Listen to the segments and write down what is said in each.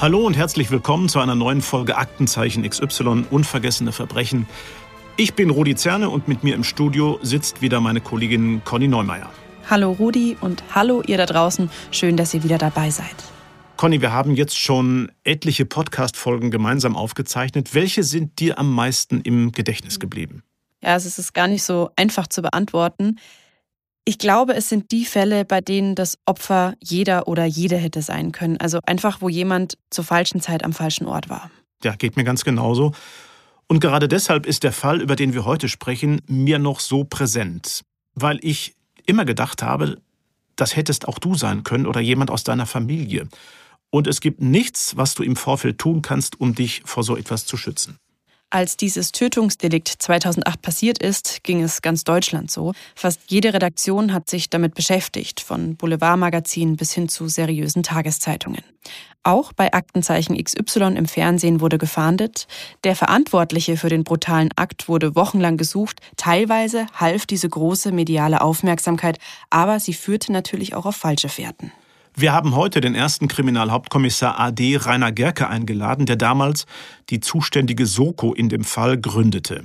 Hallo und herzlich willkommen zu einer neuen Folge Aktenzeichen XY Unvergessene Verbrechen. Ich bin Rudi Zerne und mit mir im Studio sitzt wieder meine Kollegin Conny Neumeier. Hallo Rudi und hallo ihr da draußen. Schön, dass ihr wieder dabei seid. Conny, wir haben jetzt schon etliche Podcast-Folgen gemeinsam aufgezeichnet. Welche sind dir am meisten im Gedächtnis geblieben? Ja, also es ist gar nicht so einfach zu beantworten. Ich glaube, es sind die Fälle, bei denen das Opfer jeder oder jede hätte sein können. Also einfach, wo jemand zur falschen Zeit am falschen Ort war. Ja, geht mir ganz genauso. Und gerade deshalb ist der Fall, über den wir heute sprechen, mir noch so präsent. Weil ich immer gedacht habe, das hättest auch du sein können oder jemand aus deiner Familie. Und es gibt nichts, was du im Vorfeld tun kannst, um dich vor so etwas zu schützen. Als dieses Tötungsdelikt 2008 passiert ist, ging es ganz Deutschland so. Fast jede Redaktion hat sich damit beschäftigt, von Boulevardmagazinen bis hin zu seriösen Tageszeitungen. Auch bei Aktenzeichen XY im Fernsehen wurde gefahndet. Der Verantwortliche für den brutalen Akt wurde wochenlang gesucht. Teilweise half diese große mediale Aufmerksamkeit, aber sie führte natürlich auch auf falsche Fährten. Wir haben heute den ersten Kriminalhauptkommissar AD Rainer Gerke eingeladen, der damals die zuständige Soko in dem Fall gründete.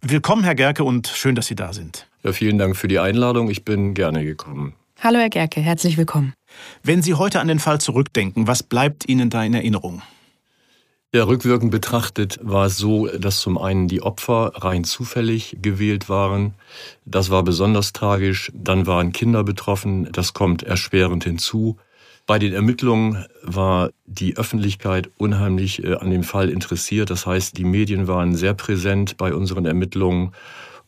Willkommen, Herr Gerke, und schön, dass Sie da sind. Ja, vielen Dank für die Einladung. Ich bin gerne gekommen. Hallo, Herr Gerke, herzlich willkommen. Wenn Sie heute an den Fall zurückdenken, was bleibt Ihnen da in Erinnerung? Ja, rückwirkend betrachtet war es so, dass zum einen die Opfer rein zufällig gewählt waren. Das war besonders tragisch. Dann waren Kinder betroffen. Das kommt erschwerend hinzu. Bei den Ermittlungen war die Öffentlichkeit unheimlich äh, an dem Fall interessiert. Das heißt, die Medien waren sehr präsent bei unseren Ermittlungen.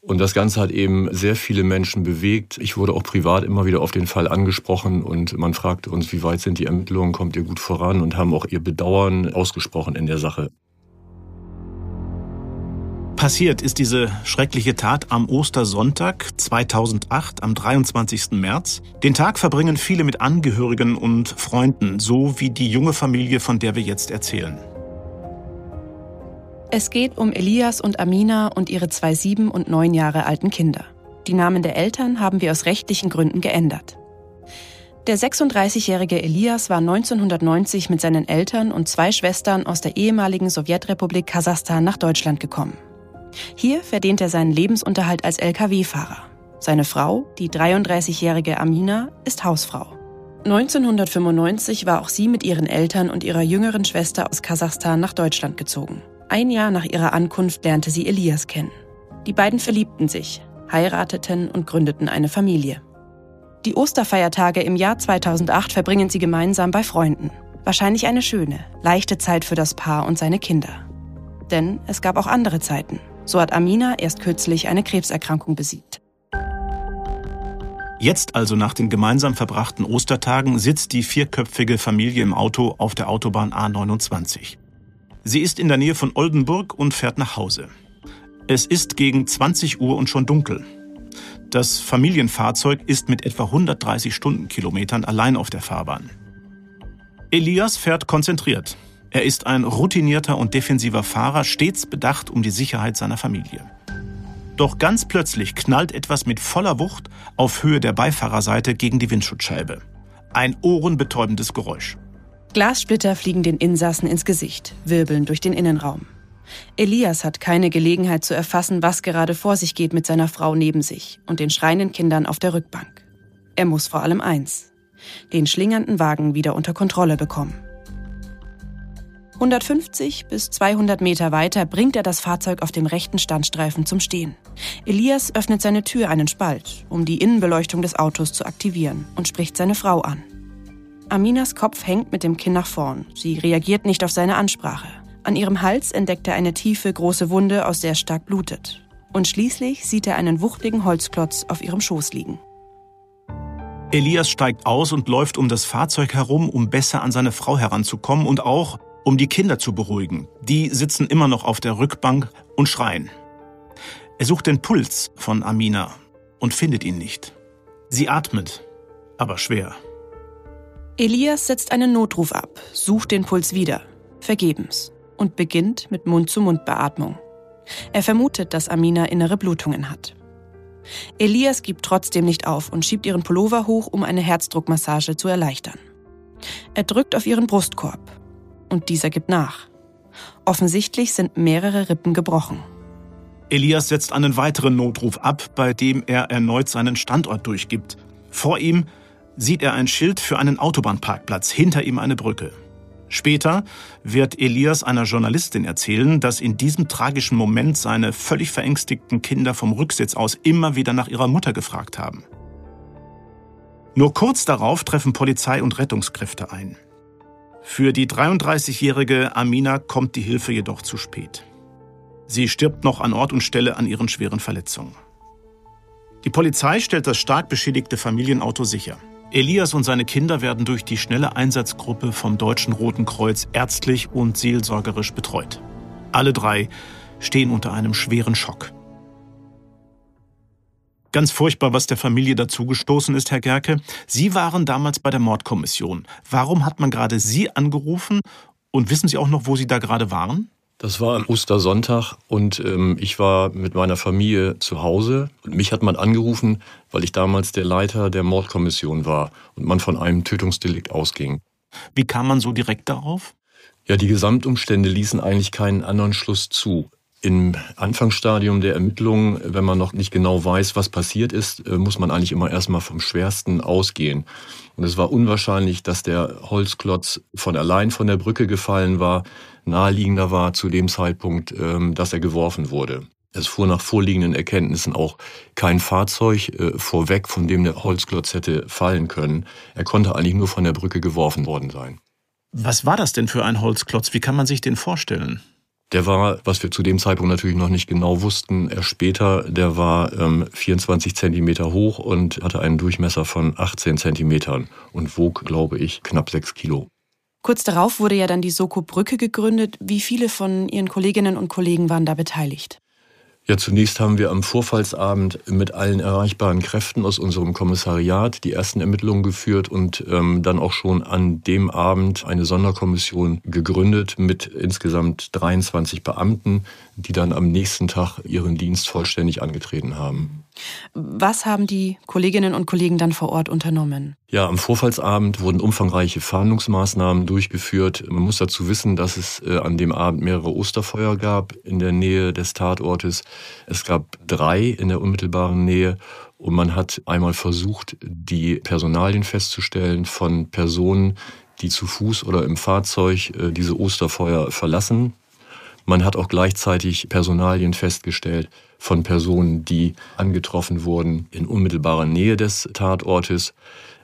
Und das Ganze hat eben sehr viele Menschen bewegt. Ich wurde auch privat immer wieder auf den Fall angesprochen und man fragte uns, wie weit sind die Ermittlungen, kommt ihr gut voran und haben auch ihr Bedauern ausgesprochen in der Sache. Passiert ist diese schreckliche Tat am Ostersonntag 2008, am 23. März. Den Tag verbringen viele mit Angehörigen und Freunden, so wie die junge Familie, von der wir jetzt erzählen. Es geht um Elias und Amina und ihre zwei sieben und neun Jahre alten Kinder. Die Namen der Eltern haben wir aus rechtlichen Gründen geändert. Der 36-jährige Elias war 1990 mit seinen Eltern und zwei Schwestern aus der ehemaligen Sowjetrepublik Kasachstan nach Deutschland gekommen. Hier verdient er seinen Lebensunterhalt als Lkw-Fahrer. Seine Frau, die 33-jährige Amina, ist Hausfrau. 1995 war auch sie mit ihren Eltern und ihrer jüngeren Schwester aus Kasachstan nach Deutschland gezogen. Ein Jahr nach ihrer Ankunft lernte sie Elias kennen. Die beiden verliebten sich, heirateten und gründeten eine Familie. Die Osterfeiertage im Jahr 2008 verbringen sie gemeinsam bei Freunden. Wahrscheinlich eine schöne, leichte Zeit für das Paar und seine Kinder. Denn es gab auch andere Zeiten. So hat Amina erst kürzlich eine Krebserkrankung besiegt. Jetzt also nach den gemeinsam verbrachten Ostertagen sitzt die vierköpfige Familie im Auto auf der Autobahn A29. Sie ist in der Nähe von Oldenburg und fährt nach Hause. Es ist gegen 20 Uhr und schon dunkel. Das Familienfahrzeug ist mit etwa 130 Stundenkilometern allein auf der Fahrbahn. Elias fährt konzentriert. Er ist ein routinierter und defensiver Fahrer, stets bedacht um die Sicherheit seiner Familie. Doch ganz plötzlich knallt etwas mit voller Wucht auf Höhe der Beifahrerseite gegen die Windschutzscheibe. Ein ohrenbetäubendes Geräusch. Glassplitter fliegen den Insassen ins Gesicht, wirbeln durch den Innenraum. Elias hat keine Gelegenheit zu erfassen, was gerade vor sich geht mit seiner Frau neben sich und den schreienden Kindern auf der Rückbank. Er muss vor allem eins, den schlingernden Wagen wieder unter Kontrolle bekommen. 150 bis 200 Meter weiter bringt er das Fahrzeug auf dem rechten Standstreifen zum Stehen. Elias öffnet seine Tür einen Spalt, um die Innenbeleuchtung des Autos zu aktivieren und spricht seine Frau an. Aminas Kopf hängt mit dem Kinn nach vorn. Sie reagiert nicht auf seine Ansprache. An ihrem Hals entdeckt er eine tiefe, große Wunde, aus der stark blutet. Und schließlich sieht er einen wuchtigen Holzklotz auf ihrem Schoß liegen. Elias steigt aus und läuft um das Fahrzeug herum, um besser an seine Frau heranzukommen und auch, um die Kinder zu beruhigen. Die sitzen immer noch auf der Rückbank und schreien. Er sucht den Puls von Amina und findet ihn nicht. Sie atmet, aber schwer. Elias setzt einen Notruf ab, sucht den Puls wieder, vergebens, und beginnt mit Mund-zu-Mund-Beatmung. Er vermutet, dass Amina innere Blutungen hat. Elias gibt trotzdem nicht auf und schiebt ihren Pullover hoch, um eine Herzdruckmassage zu erleichtern. Er drückt auf ihren Brustkorb. und dieser gibt nach. Offensichtlich sind mehrere Rippen gebrochen. Elias setzt einen weiteren Notruf ab, bei dem er erneut seinen Standort durchgibt. Vor ihm sieht er ein Schild für einen Autobahnparkplatz, hinter ihm eine Brücke. Später wird Elias einer Journalistin erzählen, dass in diesem tragischen Moment seine völlig verängstigten Kinder vom Rücksitz aus immer wieder nach ihrer Mutter gefragt haben. Nur kurz darauf treffen Polizei und Rettungskräfte ein. Für die 33-jährige Amina kommt die Hilfe jedoch zu spät. Sie stirbt noch an Ort und Stelle an ihren schweren Verletzungen. Die Polizei stellt das stark beschädigte Familienauto sicher. Elias und seine Kinder werden durch die schnelle Einsatzgruppe vom Deutschen Roten Kreuz ärztlich und seelsorgerisch betreut. Alle drei stehen unter einem schweren Schock. Ganz furchtbar, was der Familie dazugestoßen ist, Herr Gerke. Sie waren damals bei der Mordkommission. Warum hat man gerade Sie angerufen? Und wissen Sie auch noch, wo Sie da gerade waren? Das war am Ostersonntag und ähm, ich war mit meiner Familie zu Hause. Und mich hat man angerufen, weil ich damals der Leiter der Mordkommission war und man von einem Tötungsdelikt ausging. Wie kam man so direkt darauf? Ja, die Gesamtumstände ließen eigentlich keinen anderen Schluss zu. Im Anfangsstadium der Ermittlungen, wenn man noch nicht genau weiß, was passiert ist, äh, muss man eigentlich immer erstmal vom Schwersten ausgehen. Und es war unwahrscheinlich, dass der Holzklotz von allein von der Brücke gefallen war. Naheliegender war zu dem Zeitpunkt, ähm, dass er geworfen wurde. Es fuhr nach vorliegenden Erkenntnissen auch kein Fahrzeug äh, vorweg, von dem der Holzklotz hätte fallen können. Er konnte eigentlich nur von der Brücke geworfen worden sein. Was war das denn für ein Holzklotz? Wie kann man sich den vorstellen? Der war, was wir zu dem Zeitpunkt natürlich noch nicht genau wussten, erst später, der war ähm, 24 Zentimeter hoch und hatte einen Durchmesser von 18 Zentimetern und wog, glaube ich, knapp 6 Kilo. Kurz darauf wurde ja dann die Soko Brücke gegründet. Wie viele von Ihren Kolleginnen und Kollegen waren da beteiligt? Ja, zunächst haben wir am Vorfallsabend mit allen erreichbaren Kräften aus unserem Kommissariat die ersten Ermittlungen geführt und ähm, dann auch schon an dem Abend eine Sonderkommission gegründet mit insgesamt 23 Beamten, die dann am nächsten Tag ihren Dienst vollständig angetreten haben. Was haben die Kolleginnen und Kollegen dann vor Ort unternommen? Ja, am Vorfallsabend wurden umfangreiche Fahndungsmaßnahmen durchgeführt. Man muss dazu wissen, dass es äh, an dem Abend mehrere Osterfeuer gab in der Nähe des Tatortes. Es gab drei in der unmittelbaren Nähe und man hat einmal versucht, die Personalien festzustellen von Personen, die zu Fuß oder im Fahrzeug äh, diese Osterfeuer verlassen. Man hat auch gleichzeitig Personalien festgestellt von Personen, die angetroffen wurden in unmittelbarer Nähe des Tatortes.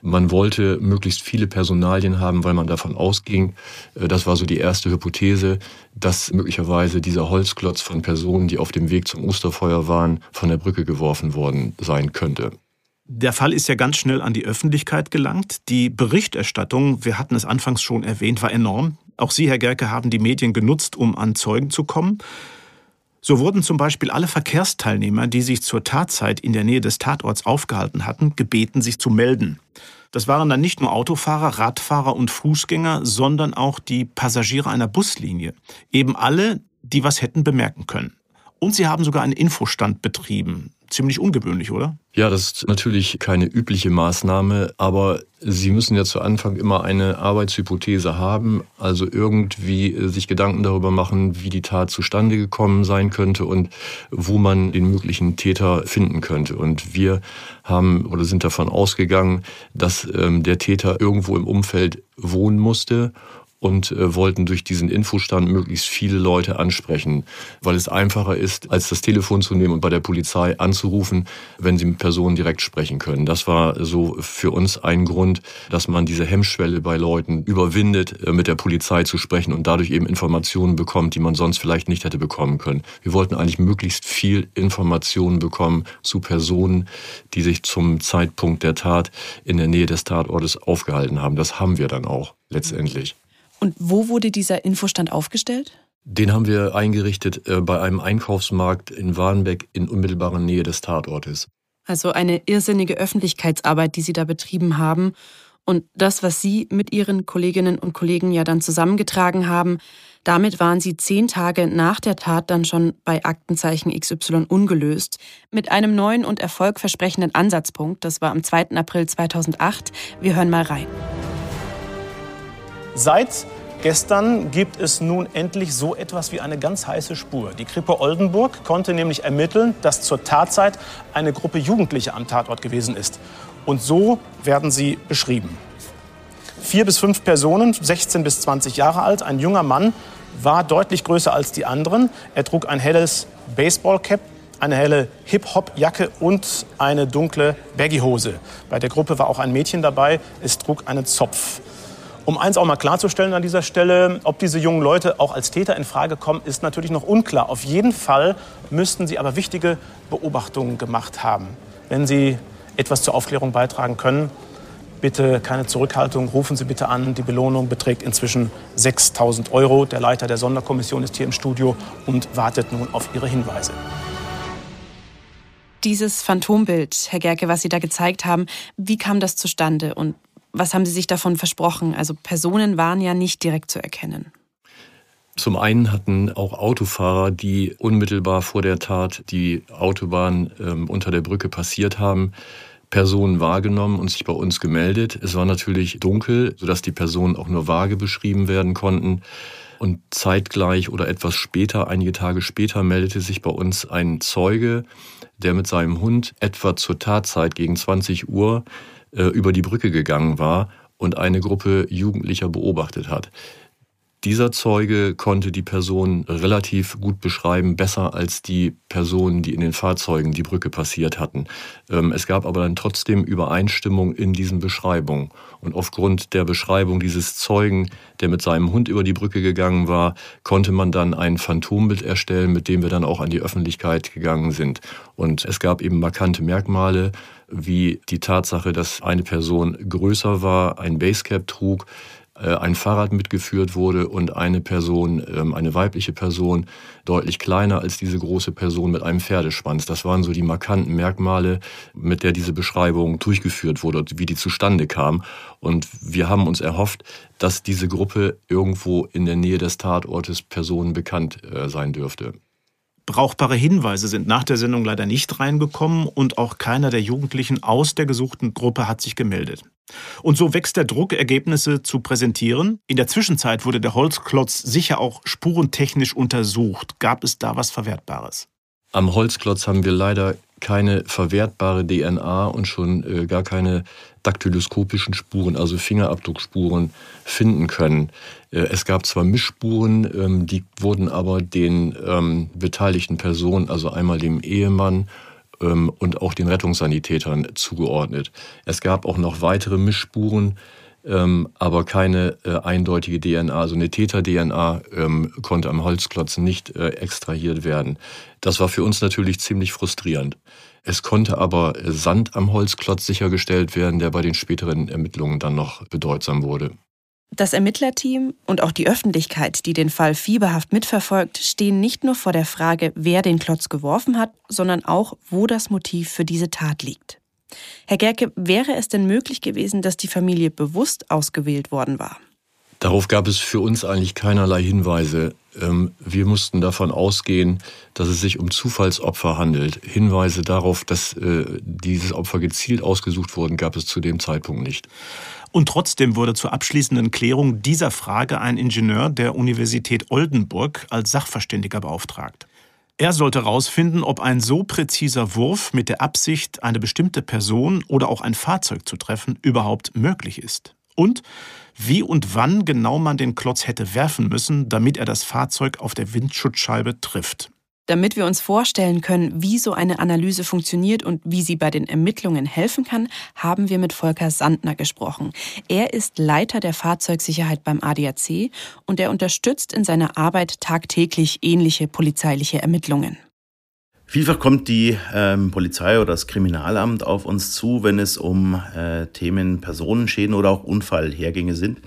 Man wollte möglichst viele Personalien haben, weil man davon ausging, äh, das war so die erste Hypothese, dass möglicherweise dieser Holzklotz von Personen, die auf dem Weg zum Osterfeuer waren, von der Brücke geworfen worden sein könnte. Der Fall ist ja ganz schnell an die Öffentlichkeit gelangt. Die Berichterstattung, wir hatten es anfangs schon erwähnt, war enorm. Auch Sie, Herr Gerke, haben die Medien genutzt, um an Zeugen zu kommen. So wurden zum Beispiel alle Verkehrsteilnehmer, die sich zur Tatzeit in der Nähe des Tatorts aufgehalten hatten, gebeten, sich zu melden. Das waren dann nicht nur Autofahrer, Radfahrer und Fußgänger, sondern auch die Passagiere einer Buslinie. Eben alle, die was hätten bemerken können. Und sie haben sogar einen Infostand betrieben ziemlich ungewöhnlich, oder? Ja, das ist natürlich keine übliche Maßnahme, aber Sie müssen ja zu Anfang immer eine Arbeitshypothese haben, also irgendwie sich Gedanken darüber machen, wie die Tat zustande gekommen sein könnte und wo man den möglichen Täter finden könnte. Und wir haben oder sind davon ausgegangen, dass ähm, der Täter irgendwo im Umfeld wohnen musste und äh, wollten durch diesen Infostand möglichst viele Leute ansprechen, weil es einfacher ist, als das Telefon zu nehmen und bei der Polizei anzurufen, wenn sie mit Personen direkt sprechen können. Das war so für uns ein Grund, dass man diese Hemmschwelle bei Leuten überwindet, äh, mit der Polizei zu sprechen und dadurch eben Informationen bekommt, die man sonst vielleicht nicht hätte bekommen können. Wir wollten eigentlich möglichst viel Informationen bekommen zu Personen, die sich zum Zeitpunkt der Tat in der Nähe des Tatortes aufgehalten haben. Das haben wir dann auch letztendlich. Und wo wurde dieser Infostand aufgestellt? Den haben wir eingerichtet äh, bei einem Einkaufsmarkt in Warnbeck in unmittelbarer Nähe des Tatortes. Also eine irrsinnige Öffentlichkeitsarbeit, die Sie da betrieben haben. Und das, was Sie mit Ihren Kolleginnen und Kollegen ja dann zusammengetragen haben, damit waren Sie zehn Tage nach der Tat dann schon bei Aktenzeichen XY ungelöst. Mit einem neuen und erfolgversprechenden Ansatzpunkt. Das war am 2. April 2008. Wir hören mal rein. Seit Gestern gibt es nun endlich so etwas wie eine ganz heiße Spur. Die Kripo Oldenburg konnte nämlich ermitteln, dass zur Tatzeit eine Gruppe Jugendliche am Tatort gewesen ist. Und so werden sie beschrieben. Vier bis fünf Personen, 16 bis 20 Jahre alt, ein junger Mann, war deutlich größer als die anderen. Er trug ein helles Baseballcap, eine helle Hip-Hop-Jacke und eine dunkle Baggy-Hose. Bei der Gruppe war auch ein Mädchen dabei. Es trug einen Zopf. Um eins auch mal klarzustellen an dieser Stelle, ob diese jungen Leute auch als Täter in Frage kommen, ist natürlich noch unklar. Auf jeden Fall müssten sie aber wichtige Beobachtungen gemacht haben. Wenn sie etwas zur Aufklärung beitragen können, bitte keine Zurückhaltung, rufen Sie bitte an. Die Belohnung beträgt inzwischen 6000 Euro. Der Leiter der Sonderkommission ist hier im Studio und wartet nun auf Ihre Hinweise. Dieses Phantombild, Herr Gerke, was Sie da gezeigt haben, wie kam das zustande und was haben Sie sich davon versprochen? Also Personen waren ja nicht direkt zu erkennen. Zum einen hatten auch Autofahrer, die unmittelbar vor der Tat die Autobahn ähm, unter der Brücke passiert haben, Personen wahrgenommen und sich bei uns gemeldet. Es war natürlich dunkel, sodass die Personen auch nur vage beschrieben werden konnten. Und zeitgleich oder etwas später, einige Tage später, meldete sich bei uns ein Zeuge, der mit seinem Hund etwa zur Tatzeit gegen 20 Uhr äh, über die Brücke gegangen war und eine Gruppe Jugendlicher beobachtet hat. Dieser Zeuge konnte die Person relativ gut beschreiben, besser als die Personen, die in den Fahrzeugen die Brücke passiert hatten. Ähm, es gab aber dann trotzdem Übereinstimmung in diesen Beschreibungen. Und aufgrund der Beschreibung dieses Zeugen, der mit seinem Hund über die Brücke gegangen war, konnte man dann ein Phantombild erstellen, mit dem wir dann auch an die Öffentlichkeit gegangen sind. Und es gab eben markante Merkmale, wie die Tatsache, dass eine Person größer war, ein Basecap trug, äh, ein Fahrrad mitgeführt wurde und eine Person, ähm, eine weibliche Person, deutlich kleiner als diese große Person mit einem Pferdeschwanz. Das waren so die markanten Merkmale, mit der diese Beschreibung durchgeführt wurde wie die zustande kam. Und wir haben uns erhofft, dass diese Gruppe irgendwo in der Nähe des Tatortes Personen bekannt äh, sein dürfte. Brauchbare Hinweise sind nach der Sendung leider nicht reingekommen und auch keiner der Jugendlichen aus der gesuchten Gruppe hat sich gemeldet. Und so wächst der Druck, Ergebnisse zu präsentieren. In der Zwischenzeit wurde der Holzklotz sicher auch spurentechnisch untersucht. Gab es da was Verwertbares? Am Holzklotz haben wir leider keine verwertbare DNA und schon äh, gar keine daktyloskopischen Spuren, also Fingerabdruckspuren, finden können. Äh, es gab zwar Mischspuren, ähm, die wurden aber den ähm, beteiligten Personen, also einmal dem Ehemann ähm, und auch den Rettungssanitätern zugeordnet. Es gab auch noch weitere Mischspuren, ähm, aber keine äh, eindeutige DNA, also eine Täter-DNA ähm, konnte am Holzklotz nicht äh, extrahiert werden. Das war für uns natürlich ziemlich frustrierend. Es konnte aber Sand am Holzklotz sichergestellt werden, der bei den späteren Ermittlungen dann noch bedeutsam wurde. Das Ermittlerteam und auch die Öffentlichkeit, die den Fall fieberhaft mitverfolgt, stehen nicht nur vor der Frage, wer den Klotz geworfen hat, sondern auch, wo das Motiv für diese Tat liegt. Herr Gerke, wäre es denn möglich gewesen, dass die Familie bewusst ausgewählt worden war? Darauf gab es für uns eigentlich keinerlei Hinweise. Ähm, wir mussten davon ausgehen, dass es sich um Zufallsopfer handelt. Hinweise darauf, dass äh, dieses Opfer gezielt ausgesucht wurden, gab es zu dem Zeitpunkt nicht. Und trotzdem wurde zur abschließenden Klärung dieser Frage ein Ingenieur der Universität Oldenburg als Sachverständiger beauftragt. Er sollte herausfinden, ob ein so präziser Wurf mit der Absicht, eine bestimmte Person oder auch ein Fahrzeug zu treffen, überhaupt möglich ist. Und wie und wann genau man den Klotz hätte werfen müssen, damit er das Fahrzeug auf der Windschutzscheibe trifft. Damit wir uns vorstellen können, wie so eine Analyse funktioniert und wie sie bei den Ermittlungen helfen kann, haben wir mit Volker Sandner gesprochen. Er ist Leiter der Fahrzeugsicherheit beim ADAC und er unterstützt in seiner Arbeit tagtäglich ähnliche polizeiliche Ermittlungen. Vielfach kommt die ähm, Polizei oder das Kriminalamt auf uns zu, wenn es um äh, Themen Personenschäden oder auch Unfallhergänge sind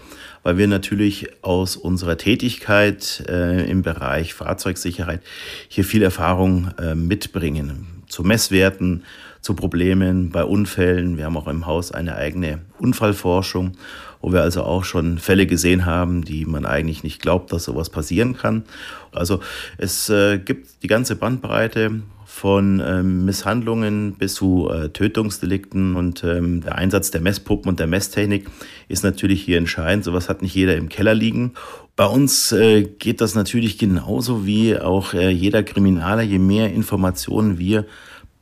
weil wir natürlich aus unserer Tätigkeit äh, im Bereich Fahrzeugsicherheit hier viel Erfahrung äh, mitbringen. Zu Messwerten, zu Problemen bei Unfällen. Wir haben auch im Haus eine eigene Unfallforschung, wo wir also auch schon Fälle gesehen haben, die man eigentlich nicht glaubt, dass sowas passieren kann. Also es äh, gibt die ganze Bandbreite von ähm, Misshandlungen bis zu äh, Tötungsdelikten und ähm, der Einsatz der Messpuppen und der Messtechnik ist natürlich hier entscheidend. Sowas hat nicht jeder im Keller liegen. Bei uns äh, geht das natürlich genauso wie auch äh, jeder Kriminaler. Je mehr Informationen wir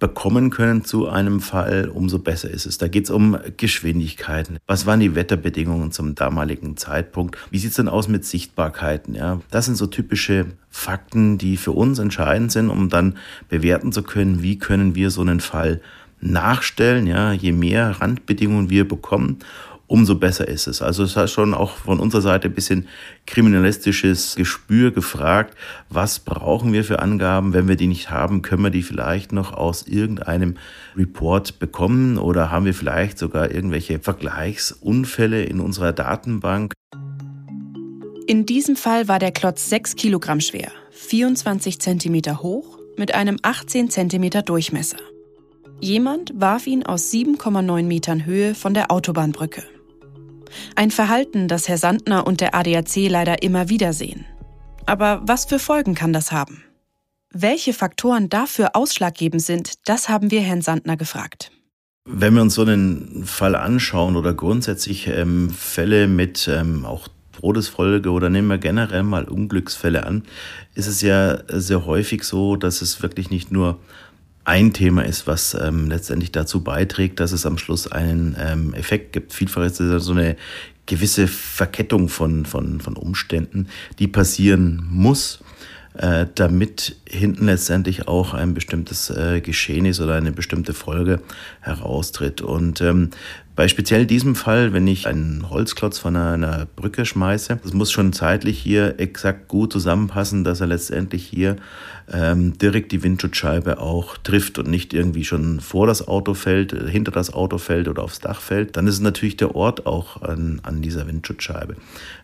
bekommen können zu einem Fall, umso besser ist es. Da geht es um Geschwindigkeiten. Was waren die Wetterbedingungen zum damaligen Zeitpunkt? Wie sieht es denn aus mit Sichtbarkeiten? Ja, das sind so typische Fakten, die für uns entscheidend sind, um dann bewerten zu können, wie können wir so einen Fall nachstellen. Ja, je mehr Randbedingungen wir bekommen, umso besser ist es. Also es hat schon auch von unserer Seite ein bisschen kriminalistisches Gespür gefragt, was brauchen wir für Angaben, wenn wir die nicht haben, können wir die vielleicht noch aus irgendeinem Report bekommen oder haben wir vielleicht sogar irgendwelche Vergleichsunfälle in unserer Datenbank. In diesem Fall war der Klotz 6 Kilogramm schwer, 24 Zentimeter hoch mit einem 18 Zentimeter Durchmesser. Jemand warf ihn aus 7,9 Metern Höhe von der Autobahnbrücke. Ein Verhalten, das Herr Sandner und der ADAC leider immer wieder sehen. Aber was für Folgen kann das haben? Welche Faktoren dafür ausschlaggebend sind, das haben wir Herrn Sandner gefragt. Wenn wir uns so einen Fall anschauen oder grundsätzlich ähm, Fälle mit ähm, auch Todesfolge oder nehmen wir generell mal Unglücksfälle an, ist es ja sehr häufig so, dass es wirklich nicht nur ein Thema ist, was ähm, letztendlich dazu beiträgt, dass es am Schluss einen ähm, Effekt gibt. Vielfach ist es so eine gewisse Verkettung von, von, von Umständen, die passieren muss, äh, damit hinten letztendlich auch ein bestimmtes äh, Geschehnis oder eine bestimmte Folge heraustritt. Und ähm, bei speziell diesem Fall, wenn ich einen Holzklotz von einer, Brücke schmeiße, das muss schon zeitlich hier exakt gut zusammenpassen, dass er letztendlich hier ähm, direkt die Windschutzscheibe auch trifft und nicht irgendwie schon vor das Auto fällt, hinter das Auto fällt oder aufs Dach fällt. Dann ist natürlich der Ort auch an, an dieser Windschutzscheibe.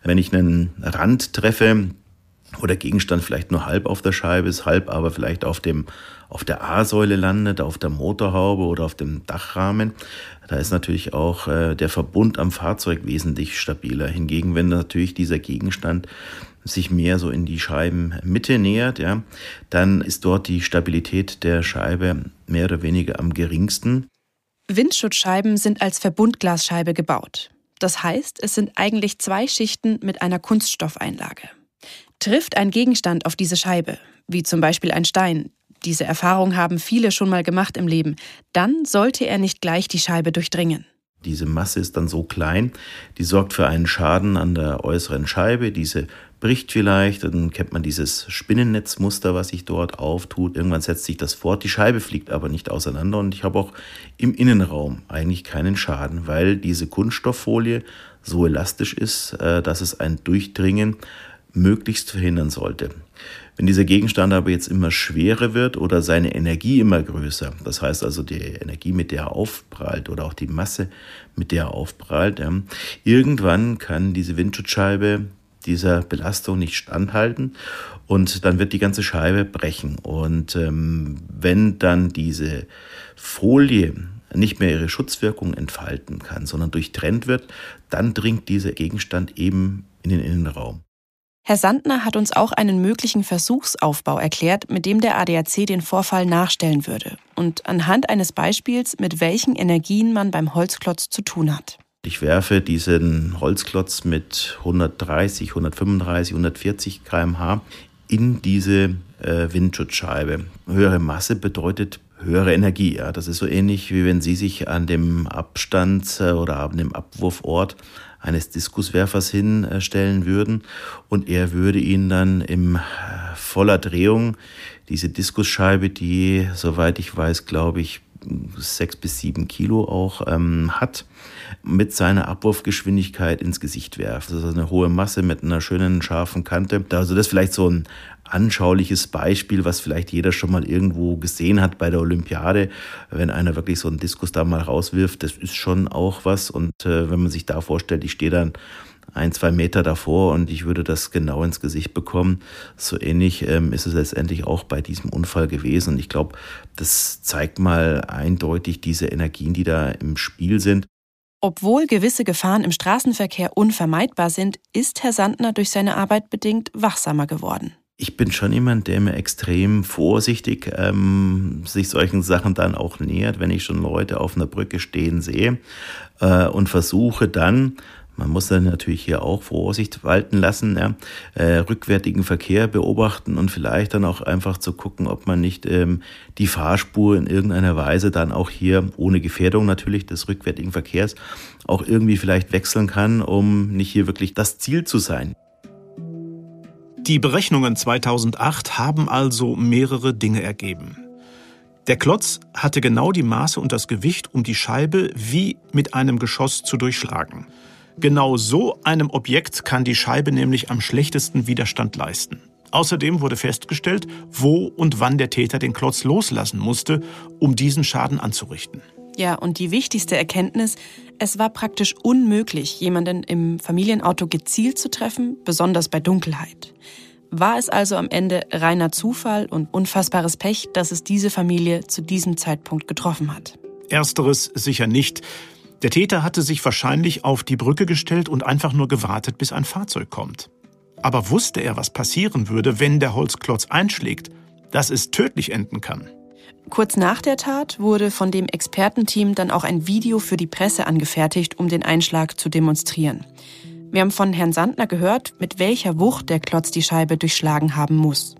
Wenn ich einen Rand treffe, wo der Gegenstand vielleicht nur halb auf der Scheibe ist, halb aber vielleicht auf dem auf der A-Säule landet, auf der Motorhaube oder auf dem Dachrahmen, da ist natürlich auch äh, der Verbund am Fahrzeug wesentlich stabiler. Hingegen, wenn natürlich dieser Gegenstand sich mehr so in die Scheibenmitte nähert, ja, dann ist dort die Stabilität der Scheibe mehr oder weniger am geringsten. Windschutzscheiben sind als Verbundglasscheibe gebaut. Das heißt, es sind eigentlich zwei Schichten mit einer Kunststoffeinlage. Trifft ein Gegenstand auf diese Scheibe, wie zum Beispiel ein Stein, diese Erfahrung haben viele schon mal gemacht im Leben, dann sollte er nicht gleich die Scheibe durchdringen. Diese Masse ist dann so klein, die sorgt für einen Schaden an der äußeren Scheibe. Diese bricht vielleicht, dann kennt man dieses Spinnennetzmuster, was sich dort auftut. Irgendwann setzt sich das fort, die Scheibe fliegt aber nicht auseinander und ich habe auch im Innenraum eigentlich keinen Schaden, weil diese Kunststofffolie so elastisch ist, äh, dass es ein Durchdringen möglichst verhindern sollte. Wenn dieser Gegenstand aber jetzt immer schwerer wird oder seine Energie immer größer, das heißt also die Energie, mit der er aufprallt oder auch die Masse, mit der er aufprallt, ähm, irgendwann kann diese Windschutzscheibe dieser Belastung nicht standhalten und dann wird die ganze Scheibe brechen. Und ähm, wenn dann diese Folie nicht mehr ihre Schutzwirkung entfalten kann, sondern durchtrennt wird, dann dringt dieser Gegenstand eben in den Innenraum. Herr Sandner hat uns auch einen möglichen Versuchsaufbau erklärt, mit dem der ADAC den Vorfall nachstellen würde und anhand eines Beispiels, mit welchen Energien man beim Holzklotz zu tun hat. Ich werfe diesen Holzklotz mit 130, 135, 140 km/h in diese äh, Windschutzscheibe. Höhere Masse bedeutet höhere Energie. Ja. Das ist so ähnlich, wie wenn Sie sich an dem Abstand oder an dem Abwurfort eines Diskuswerfers hinstellen würden und er würde ihn dann im äh, voller Drehung diese Diskusscheibe, die, soweit ich weiß, glaube ich, sechs bis sieben Kilo auch ähm, hat, mit seiner Abwurfgeschwindigkeit ins Gesicht werft. Das ist eine hohe Masse mit einer schönen scharfen Kante. Also das ist vielleicht so ein anschauliches Beispiel, was vielleicht jeder schon mal irgendwo gesehen hat bei der Olympiade. Wenn einer wirklich so einen Diskus da mal rauswirft, das ist schon auch was. Und äh, wenn man sich da vorstellt, ich stehe dann ein, zwei Meter davor und ich würde das genau ins Gesicht bekommen. So ähnlich ähm, ist es letztendlich auch bei diesem Unfall gewesen. Und ich glaube, das zeigt mal eindeutig diese Energien, die da im Spiel sind. Obwohl gewisse Gefahren im Straßenverkehr unvermeidbar sind, ist Herr Sandner durch seine Arbeit bedingt wachsamer geworden ich bin schon jemand, der mir extrem vorsichtig ähm, sich solchen Sachen dann auch nähert, wenn ich schon Leute auf einer Brücke stehen sehe äh, und versuche dann, man muss dann natürlich hier auch Vorsicht walten lassen, ja, äh, rückwärtigen Verkehr beobachten und vielleicht dann auch einfach zu gucken, ob man nicht ähm, die Fahrspur in irgendeiner Weise dann auch hier ohne Gefährdung natürlich des rückwärtigen Verkehrs auch irgendwie vielleicht wechseln kann, um nicht hier wirklich das Ziel zu sein. Die Berechnungen 2008 haben also mehrere Dinge ergeben. Der Klotz hatte genau die Maße und das Gewicht, um die Scheibe wie mit einem Geschoss zu durchschlagen. Genau so einem Objekt kann die Scheibe nämlich am schlechtesten Widerstand leisten. Außerdem wurde festgestellt, wo und wann der Täter den Klotz loslassen musste, um diesen Schaden anzurichten. Ja, und die wichtigste Erkenntnis, es war praktisch unmöglich, jemanden im Familienauto gezielt zu treffen, besonders bei Dunkelheit. War es also am Ende reiner Zufall und unfassbares Pech, dass es diese Familie zu diesem Zeitpunkt getroffen hat? Ersteres sicher nicht. Der Täter hatte sich wahrscheinlich auf die Brücke gestellt und einfach nur gewartet, bis ein Fahrzeug kommt. Aber wusste er, was passieren würde, wenn der Holzklotz einschlägt, dass es tödlich enden kann? Kurz nach der Tat wurde von dem Expertenteam dann auch ein Video für die Presse angefertigt, um den Einschlag zu demonstrieren. Wir haben von Herrn Sandner gehört, mit welcher Wucht der Klotz die Scheibe durchschlagen haben muss.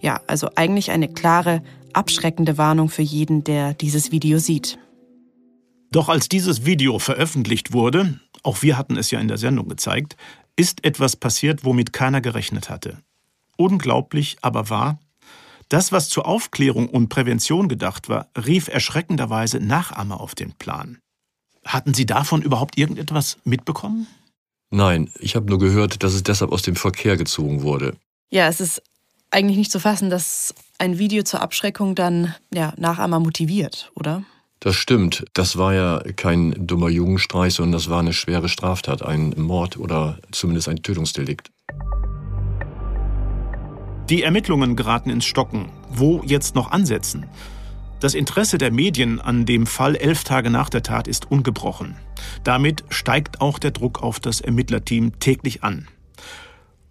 Ja, also eigentlich eine klare, abschreckende Warnung für jeden, der dieses Video sieht. Doch als dieses Video veröffentlicht wurde, auch wir hatten es ja in der Sendung gezeigt, ist etwas passiert, womit keiner gerechnet hatte. Unglaublich, aber wahr, das, was zur Aufklärung und Prävention gedacht war, rief erschreckenderweise Nachahmer auf den Plan. Hatten Sie davon überhaupt irgendetwas mitbekommen? Nein, ich habe nur gehört, dass es deshalb aus dem Verkehr gezogen wurde. Ja, es ist eigentlich nicht zu fassen, dass ein Video zur Abschreckung dann ja, Nachahmer motiviert, oder? Das stimmt. Das war ja kein dummer Jugendstreich, sondern das war eine schwere Straftat, ein Mord oder zumindest ein Tötungsdelikt. Die Ermittlungen geraten ins Stocken. Wo jetzt noch ansetzen? Das Interesse der Medien an dem Fall elf Tage nach der Tat ist ungebrochen. Damit steigt auch der Druck auf das Ermittlerteam täglich an.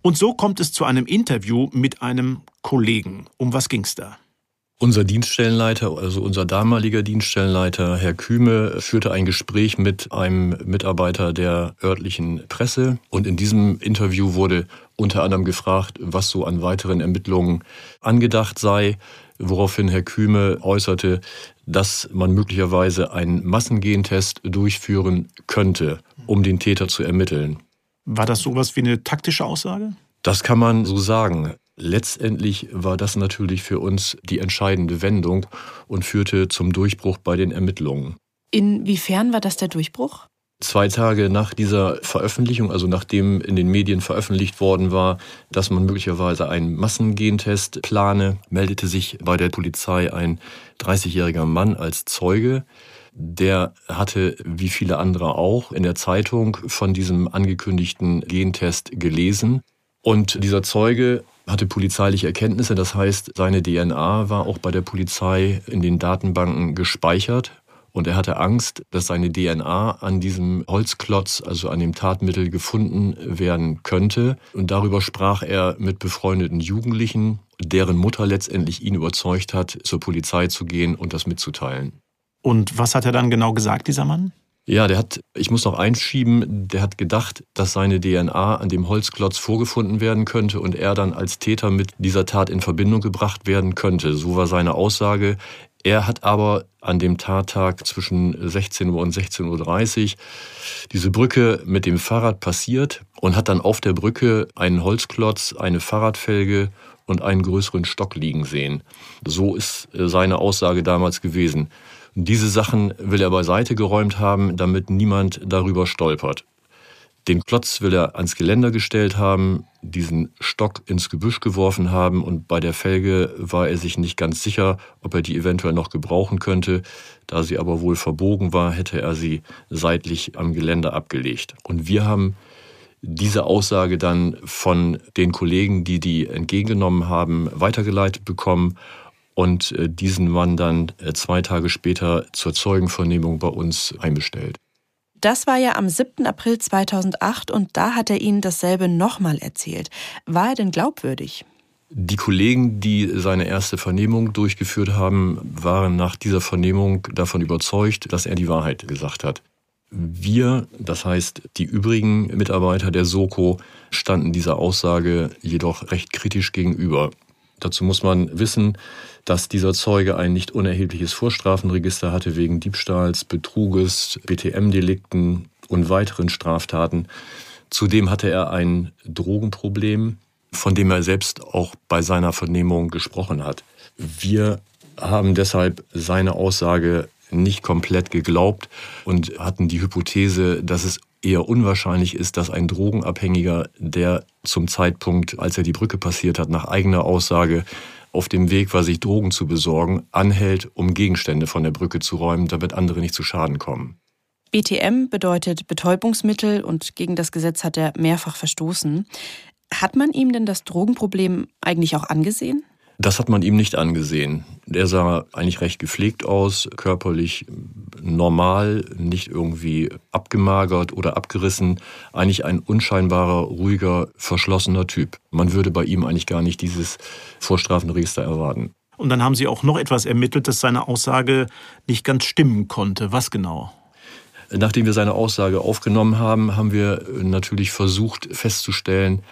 Und so kommt es zu einem Interview mit einem Kollegen. Um was ging's da? Unser Dienststellenleiter, also unser damaliger Dienststellenleiter, Herr Küme, führte ein Gespräch mit einem Mitarbeiter der örtlichen Presse. Und in diesem Interview wurde unter anderem gefragt, was so an weiteren Ermittlungen angedacht sei, woraufhin Herr Küme äußerte, dass man möglicherweise einen Massengentest durchführen könnte, um den Täter zu ermitteln. War das sowas wie eine taktische Aussage? Das kann man so sagen. Letztendlich war das natürlich für uns die entscheidende Wendung und führte zum Durchbruch bei den Ermittlungen. Inwiefern war das der Durchbruch? Zwei Tage nach dieser Veröffentlichung, also nachdem in den Medien veröffentlicht worden war, dass man möglicherweise einen Massengentest plane, meldete sich bei der Polizei ein 30-jähriger Mann als Zeuge. Der hatte, wie viele andere auch, in der Zeitung von diesem angekündigten Gentest gelesen. Und dieser Zeuge hatte polizeiliche Erkenntnisse, das heißt, seine DNA war auch bei der Polizei in den Datenbanken gespeichert. Und er hatte Angst, dass seine DNA an diesem Holzklotz, also an dem Tatmittel, gefunden werden könnte. Und darüber sprach er mit befreundeten Jugendlichen, deren Mutter letztendlich ihn überzeugt hat, zur Polizei zu gehen und das mitzuteilen. Und was hat er dann genau gesagt, dieser Mann? Ja, der hat, ich muss noch einschieben, der hat gedacht, dass seine DNA an dem Holzklotz vorgefunden werden könnte und er dann als Täter mit dieser Tat in Verbindung gebracht werden könnte. So war seine Aussage. Er hat aber an dem Tattag zwischen 16 Uhr und 16.30 Uhr diese Brücke mit dem Fahrrad passiert und hat dann auf der Brücke einen Holzklotz, eine Fahrradfelge und einen größeren Stock liegen sehen. So ist äh, seine Aussage damals gewesen. Diese Sachen will er beiseite geräumt haben, damit niemand darüber stolpert. Den Klotz will er ans Geländer gestellt haben, diesen Stock ins Gebüsch geworfen haben und bei der Felge war er sich nicht ganz sicher, ob er die eventuell noch gebrauchen könnte. Da sie aber wohl verbogen war, hätte er sie seitlich am Geländer abgelegt. Und wir haben diese Aussage dann von den Kollegen, die die entgegengenommen haben, weitergeleitet bekommen und äh, diesen Mann dann äh, zwei Tage später zur Zeugenvernehmung bei uns einbestellt. Das war ja am 7. April 2008 und da hat er Ihnen dasselbe nochmal erzählt. War er denn glaubwürdig? Die Kollegen, die seine erste Vernehmung durchgeführt haben, waren nach dieser Vernehmung davon überzeugt, dass er die Wahrheit gesagt hat. Wir, das heißt die übrigen Mitarbeiter der Soko, standen dieser Aussage jedoch recht kritisch gegenüber. Dazu muss man wissen, dass dieser Zeuge ein nicht unerhebliches Vorstrafenregister hatte wegen Diebstahls, Betruges, BTM-Delikten und weiteren Straftaten. Zudem hatte er ein Drogenproblem, von dem er selbst auch bei seiner Vernehmung gesprochen hat. Wir haben deshalb seine Aussage nicht komplett geglaubt und hatten die Hypothese, dass es eher unwahrscheinlich ist, dass ein Drogenabhängiger, der zum Zeitpunkt, als er die Brücke passiert hat, nach eigener Aussage auf dem Weg war, sich Drogen zu besorgen, anhält, um Gegenstände von der Brücke zu räumen, damit andere nicht zu Schaden kommen. BTM bedeutet Betäubungsmittel und gegen das Gesetz hat er mehrfach verstoßen. Hat man ihm denn das Drogenproblem eigentlich auch angesehen? Das hat man ihm nicht angesehen. Der sah eigentlich recht gepflegt aus, körperlich normal, nicht irgendwie abgemagert oder abgerissen. Eigentlich ein unscheinbarer, ruhiger, verschlossener Typ. Man würde bei ihm eigentlich gar nicht dieses Vorstrafenregister erwarten. Und dann haben Sie auch noch etwas ermittelt, dass seine Aussage nicht ganz stimmen konnte. Was genau? Nachdem wir seine Aussage aufgenommen haben, haben wir natürlich versucht festzustellen,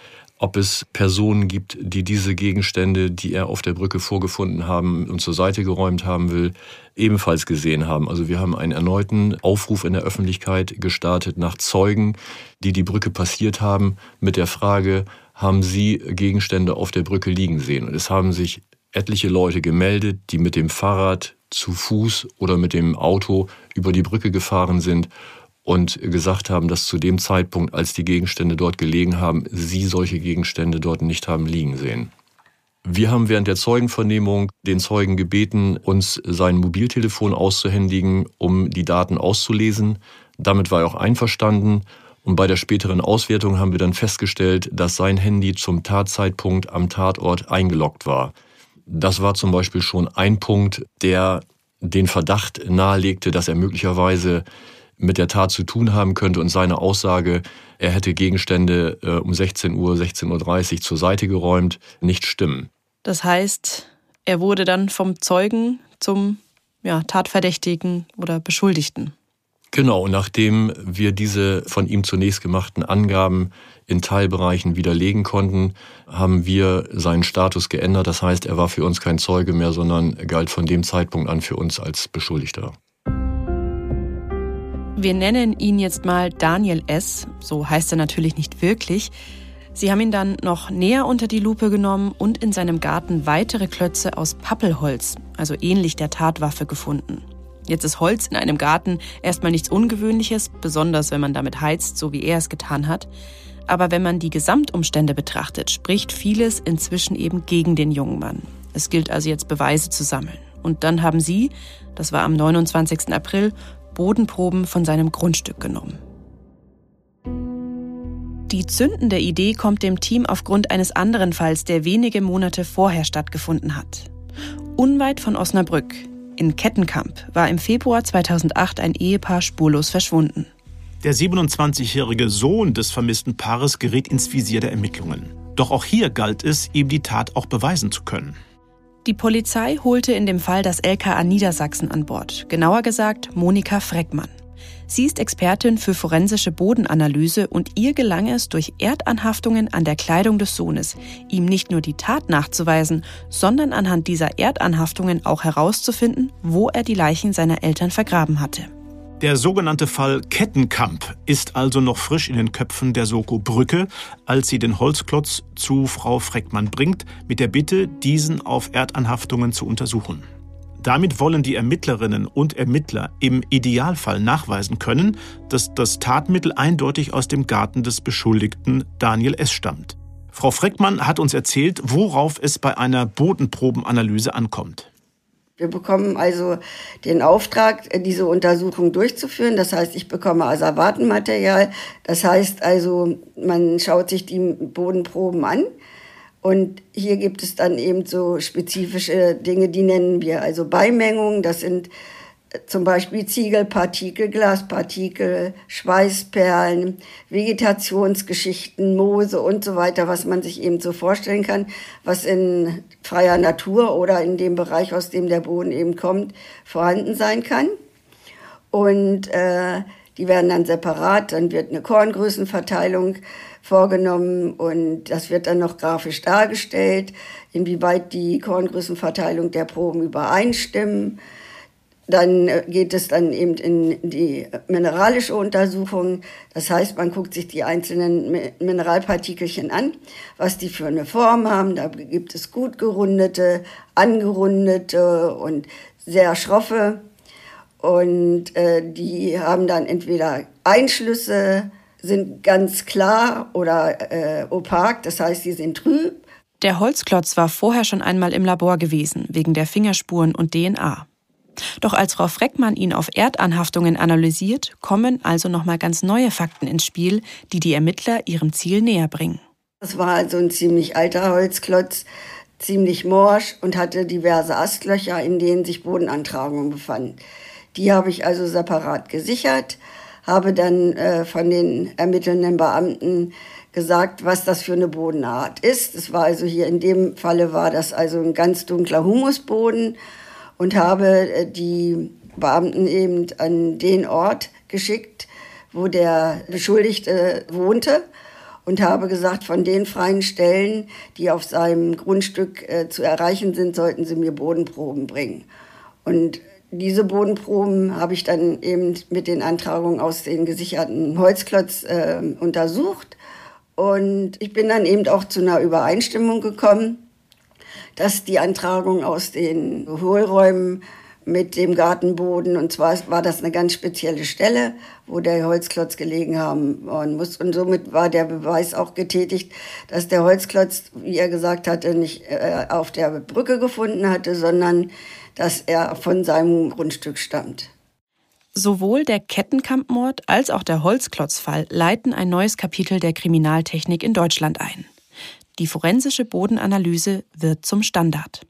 ob es Personen gibt, die diese Gegenstände, die er auf der Brücke vorgefunden haben und zur Seite geräumt haben will, ebenfalls gesehen haben. Also wir haben einen erneuten Aufruf in der Öffentlichkeit gestartet nach Zeugen, die die Brücke passiert haben, mit der Frage, haben Sie Gegenstände auf der Brücke liegen sehen? Und es haben sich etliche Leute gemeldet, die mit dem Fahrrad, zu Fuß oder mit dem Auto über die Brücke gefahren sind und gesagt haben, dass zu dem Zeitpunkt, als die Gegenstände dort gelegen haben, sie solche Gegenstände dort nicht haben liegen sehen. Wir haben während der Zeugenvernehmung den Zeugen gebeten, uns sein Mobiltelefon auszuhändigen, um die Daten auszulesen. Damit war er auch einverstanden. Und bei der späteren Auswertung haben wir dann festgestellt, dass sein Handy zum Tatzeitpunkt am Tatort eingeloggt war. Das war zum Beispiel schon ein Punkt, der den Verdacht nahelegte, dass er möglicherweise mit der Tat zu tun haben könnte und seine Aussage, er hätte Gegenstände äh, um 16 Uhr, 16.30 Uhr zur Seite geräumt, nicht stimmen. Das heißt, er wurde dann vom Zeugen zum ja, Tatverdächtigen oder Beschuldigten. Genau, und nachdem wir diese von ihm zunächst gemachten Angaben in Teilbereichen widerlegen konnten, haben wir seinen Status geändert. Das heißt, er war für uns kein Zeuge mehr, sondern galt von dem Zeitpunkt an für uns als Beschuldigter. Wir nennen ihn jetzt mal Daniel S., so heißt er natürlich nicht wirklich. Sie haben ihn dann noch näher unter die Lupe genommen und in seinem Garten weitere Klötze aus Pappelholz, also ähnlich der Tatwaffe, gefunden. Jetzt ist Holz in einem Garten erstmal nichts Ungewöhnliches, besonders wenn man damit heizt, so wie er es getan hat. Aber wenn man die Gesamtumstände betrachtet, spricht vieles inzwischen eben gegen den jungen Mann. Es gilt also jetzt Beweise zu sammeln. Und dann haben Sie, das war am 29. April, Bodenproben von seinem Grundstück genommen. Die zündende Idee kommt dem Team aufgrund eines anderen Falls, der wenige Monate vorher stattgefunden hat. Unweit von Osnabrück, in Kettenkamp, war im Februar 2008 ein Ehepaar spurlos verschwunden. Der 27-jährige Sohn des vermissten Paares gerät ins Visier der Ermittlungen. Doch auch hier galt es, ihm die Tat auch beweisen zu können. Die Polizei holte in dem Fall das LKA Niedersachsen an Bord, genauer gesagt Monika Freckmann. Sie ist Expertin für forensische Bodenanalyse und ihr gelang es, durch Erdanhaftungen an der Kleidung des Sohnes, ihm nicht nur die Tat nachzuweisen, sondern anhand dieser Erdanhaftungen auch herauszufinden, wo er die Leichen seiner Eltern vergraben hatte. Der sogenannte Fall Kettenkamp ist also noch frisch in den Köpfen der Soko Brücke, als sie den Holzklotz zu Frau Freckmann bringt, mit der Bitte, diesen auf Erdanhaftungen zu untersuchen. Damit wollen die Ermittlerinnen und Ermittler im Idealfall nachweisen können, dass das Tatmittel eindeutig aus dem Garten des Beschuldigten Daniel S. stammt. Frau Freckmann hat uns erzählt, worauf es bei einer Bodenprobenanalyse ankommt. Wir bekommen also den Auftrag, diese Untersuchung durchzuführen. Das heißt, ich bekomme Asservatenmaterial. Das heißt also, man schaut sich die Bodenproben an. Und hier gibt es dann eben so spezifische Dinge, die nennen wir also Beimengungen. Das sind zum Beispiel Ziegelpartikel, Glaspartikel, Schweißperlen, Vegetationsgeschichten, Moose und so weiter, was man sich eben so vorstellen kann, was in freier Natur oder in dem Bereich, aus dem der Boden eben kommt, vorhanden sein kann. Und äh, die werden dann separat, dann wird eine Korngrößenverteilung vorgenommen und das wird dann noch grafisch dargestellt, inwieweit die Korngrößenverteilung der Proben übereinstimmen. Dann äh, geht es dann eben in die mineralische Untersuchung. Das heißt, man guckt sich die einzelnen Mineralpartikelchen an, was die für eine Form haben. Da gibt es gut gerundete, angerundete und sehr schroffe. Und äh, die haben dann entweder Einschlüsse, sind ganz klar oder äh, opak, das heißt, sie sind trüb. Der Holzklotz war vorher schon einmal im Labor gewesen, wegen der Fingerspuren und DNA. Doch als Frau Freckmann ihn auf Erdanhaftungen analysiert, kommen also nochmal ganz neue Fakten ins Spiel, die die Ermittler ihrem Ziel näher bringen. Das war also ein ziemlich alter Holzklotz, ziemlich morsch und hatte diverse Astlöcher, in denen sich Bodenantragungen befanden. Die habe ich also separat gesichert, habe dann äh, von den ermittelnden Beamten gesagt, was das für eine Bodenart ist. Es war also hier in dem Falle war das also ein ganz dunkler Humusboden und habe äh, die Beamten eben an den Ort geschickt, wo der Beschuldigte wohnte und habe gesagt, von den freien Stellen, die auf seinem Grundstück äh, zu erreichen sind, sollten sie mir Bodenproben bringen. Und diese Bodenproben habe ich dann eben mit den Antragungen aus den gesicherten Holzklotz äh, untersucht. Und ich bin dann eben auch zu einer Übereinstimmung gekommen dass die Antragung aus den Hohlräumen mit dem Gartenboden. Und zwar war das eine ganz spezielle Stelle, wo der Holzklotz gelegen haben muss. Und somit war der Beweis auch getätigt, dass der Holzklotz, wie er gesagt hatte, nicht äh, auf der Brücke gefunden hatte, sondern dass er von seinem Grundstück stammt. Sowohl der Kettenkampfmord als auch der Holzklotzfall leiten ein neues Kapitel der Kriminaltechnik in Deutschland ein. Die forensische Bodenanalyse wird zum Standard.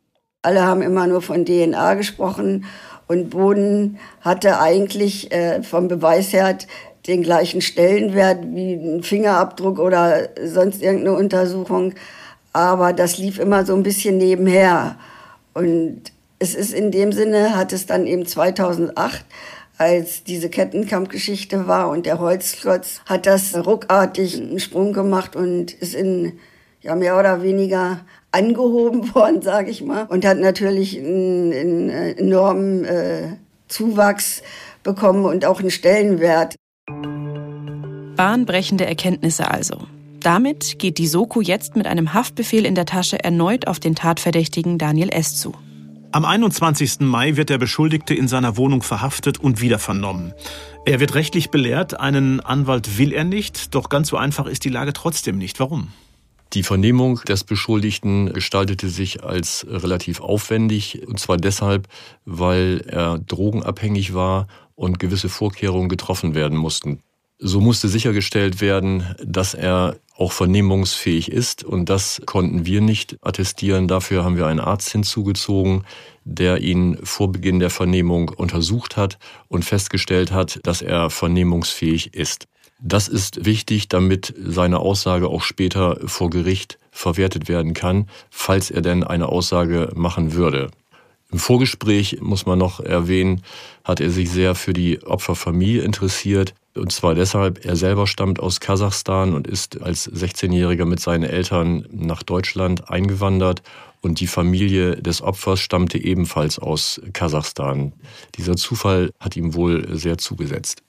Alle haben immer nur von DNA gesprochen und Boden hatte eigentlich äh, vom Beweis her den gleichen Stellenwert wie ein Fingerabdruck oder sonst irgendeine Untersuchung. Aber das lief immer so ein bisschen nebenher. Und es ist in dem Sinne, hat es dann eben 2008 als diese Kettenkampfgeschichte war und der Holzklotz hat das ruckartig einen Sprung gemacht und ist in ja mehr oder weniger angehoben worden, sage ich mal, und hat natürlich einen, einen enormen äh, Zuwachs bekommen und auch einen Stellenwert. Bahnbrechende Erkenntnisse also. Damit geht die Soko jetzt mit einem Haftbefehl in der Tasche erneut auf den Tatverdächtigen Daniel S. zu. Am 21. Mai wird der Beschuldigte in seiner Wohnung verhaftet und wieder vernommen. Er wird rechtlich belehrt, einen Anwalt will er nicht, doch ganz so einfach ist die Lage trotzdem nicht. Warum? Die Vernehmung des Beschuldigten gestaltete sich als relativ aufwendig, und zwar deshalb, weil er drogenabhängig war und gewisse Vorkehrungen getroffen werden mussten. So musste sichergestellt werden, dass er auch vernehmungsfähig ist und das konnten wir nicht attestieren. Dafür haben wir einen Arzt hinzugezogen, der ihn vor Beginn der Vernehmung untersucht hat und festgestellt hat, dass er vernehmungsfähig ist. Das ist wichtig, damit seine Aussage auch später vor Gericht verwertet werden kann, falls er denn eine Aussage machen würde. Im Vorgespräch muss man noch erwähnen, hat er sich sehr für die Opferfamilie interessiert. Und zwar deshalb, er selber stammt aus Kasachstan und ist als 16-Jähriger mit seinen Eltern nach Deutschland eingewandert. Und die Familie des Opfers stammte ebenfalls aus Kasachstan. Dieser Zufall hat ihm wohl sehr zugesetzt.